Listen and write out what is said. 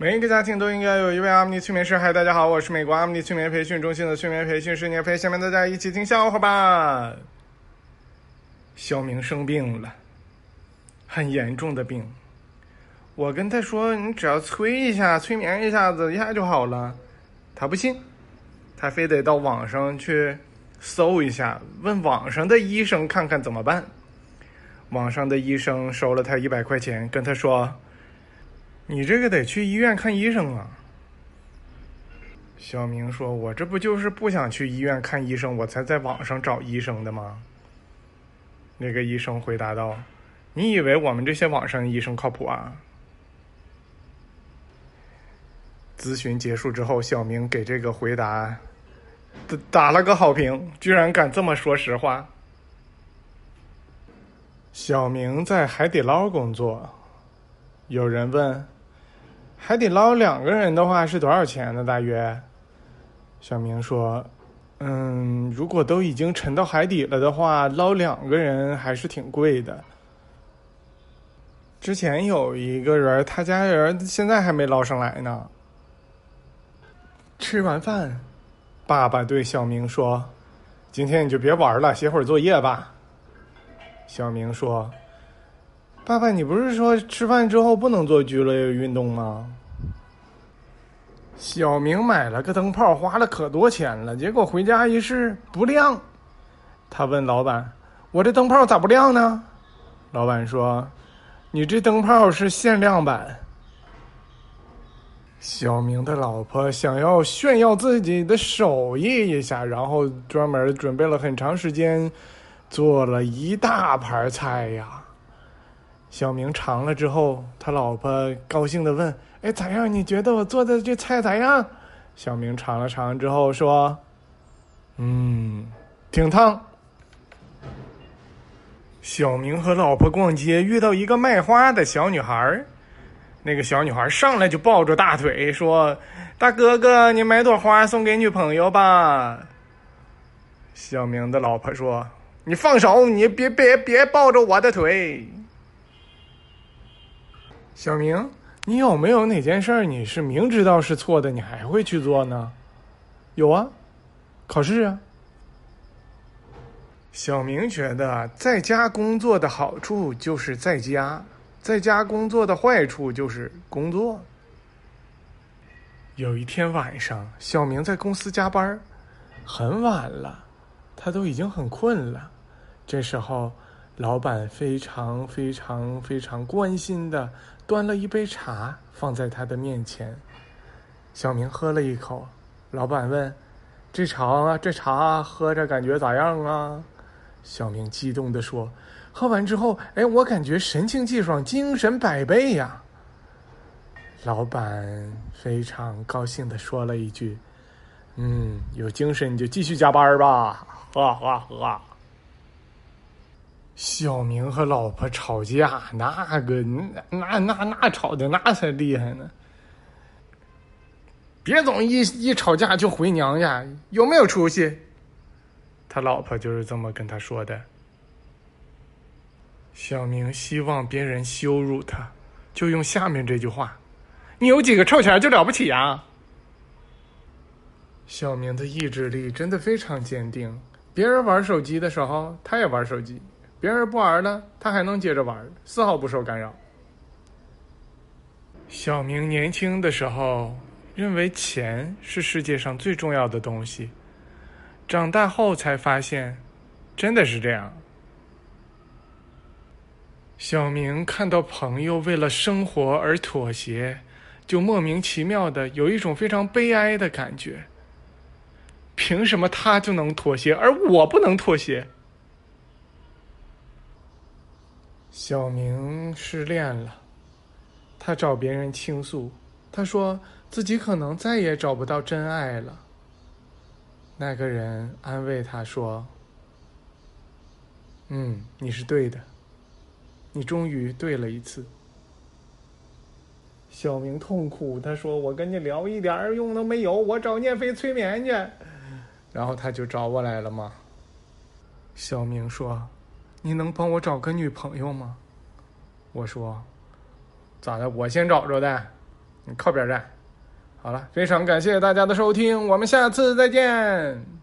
每一个家庭都应该有一位阿姆尼催眠师。嗨，大家好，我是美国阿姆尼催眠培训中心的催眠培训师聂飞。下面大家一起听笑话吧。小明生病了，很严重的病。我跟他说：“你只要催一下，催眠一下子，一下就好了。”他不信，他非得到网上去搜一下，问网上的医生看看怎么办。网上的医生收了他一百块钱，跟他说：“你这个得去医院看医生啊。”小明说：“我这不就是不想去医院看医生，我才在网上找医生的吗？”那个医生回答道：“你以为我们这些网上医生靠谱啊？”咨询结束之后，小明给这个回答打了个好评，居然敢这么说实话。小明在海底捞工作，有人问：“海底捞两个人的话是多少钱呢？”大约，小明说：“嗯，如果都已经沉到海底了的话，捞两个人还是挺贵的。”之前有一个人，他家人现在还没捞上来呢。吃完饭，爸爸对小明说：“今天你就别玩了，写会儿作业吧。”小明说：“爸爸，你不是说吃饭之后不能做剧烈运动吗？”小明买了个灯泡，花了可多钱了，结果回家一试不亮。他问老板：“我这灯泡咋不亮呢？”老板说：“你这灯泡是限量版。”小明的老婆想要炫耀自己的手艺一下，然后专门准备了很长时间，做了一大盘菜呀。小明尝了之后，他老婆高兴的问：“哎，咋样？你觉得我做的这菜咋样？”小明尝了尝之后说：“嗯，挺烫。”小明和老婆逛街，遇到一个卖花的小女孩那个小女孩上来就抱着大腿说：“大哥哥，你买朵花送给女朋友吧。”小明的老婆说：“你放手，你别别别抱着我的腿。”小明，你有没有哪件事你是明知道是错的，你还会去做呢？有啊，考试啊。小明觉得在家工作的好处就是在家。在家工作的坏处就是工作。有一天晚上，小明在公司加班，很晚了，他都已经很困了。这时候，老板非常非常非常关心的端了一杯茶放在他的面前。小明喝了一口，老板问：“这茶啊这茶喝着感觉咋样啊？”小明激动的说。喝完之后，哎，我感觉神清气爽，精神百倍呀！老板非常高兴的说了一句：“嗯，有精神你就继续加班吧。”喝喝喝。小明和老婆吵架，那个那那那吵的那才厉害呢！别总一一吵架就回娘家，有没有出息？他老婆就是这么跟他说的。小明希望别人羞辱他，就用下面这句话：“你有几个臭钱就了不起啊？”小明的意志力真的非常坚定。别人玩手机的时候，他也玩手机；别人不玩了，他还能接着玩，丝毫不受干扰。小明年轻的时候认为钱是世界上最重要的东西，长大后才发现，真的是这样。小明看到朋友为了生活而妥协，就莫名其妙的有一种非常悲哀的感觉。凭什么他就能妥协，而我不能妥协？小明失恋了，他找别人倾诉，他说自己可能再也找不到真爱了。那个人安慰他说：“嗯，你是对的。”你终于对了一次，小明痛苦。他说：“我跟你聊一点用都没有，我找聂飞催眠去。”然后他就找我来了吗？小明说：“你能帮我找个女朋友吗？”我说：“咋的？我先找着的，你靠边站。好了，非常感谢大家的收听，我们下次再见。